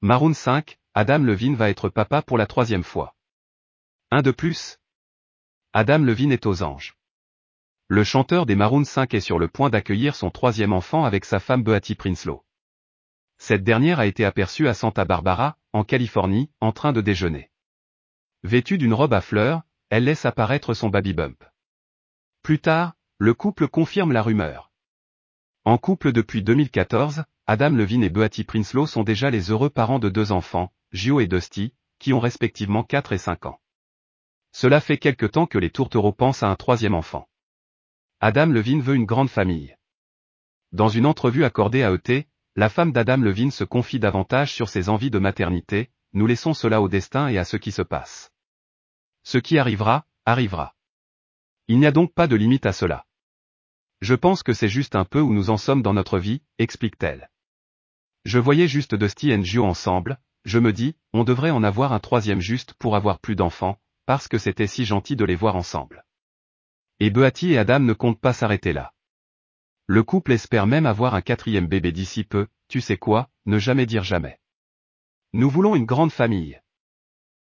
Maroon 5, Adam Levine va être papa pour la troisième fois. Un de plus? Adam Levine est aux anges. Le chanteur des Maroon 5 est sur le point d'accueillir son troisième enfant avec sa femme Beatty Prinslow. Cette dernière a été aperçue à Santa Barbara, en Californie, en train de déjeuner. Vêtue d'une robe à fleurs, elle laisse apparaître son baby bump. Plus tard, le couple confirme la rumeur. En couple depuis 2014, Adam Levine et Beatty Prinslow sont déjà les heureux parents de deux enfants, Gio et Dusty, qui ont respectivement 4 et 5 ans. Cela fait quelque temps que les tourtereaux pensent à un troisième enfant. Adam Levine veut une grande famille. Dans une entrevue accordée à ET, la femme d'Adam Levine se confie davantage sur ses envies de maternité, nous laissons cela au destin et à ce qui se passe. Ce qui arrivera, arrivera. Il n'y a donc pas de limite à cela. Je pense que c'est juste un peu où nous en sommes dans notre vie, explique-t-elle. Je voyais juste Dusty et Gio ensemble, je me dis, on devrait en avoir un troisième juste pour avoir plus d'enfants, parce que c'était si gentil de les voir ensemble. Et Beatty et Adam ne comptent pas s'arrêter là. Le couple espère même avoir un quatrième bébé d'ici peu, tu sais quoi, ne jamais dire jamais. Nous voulons une grande famille.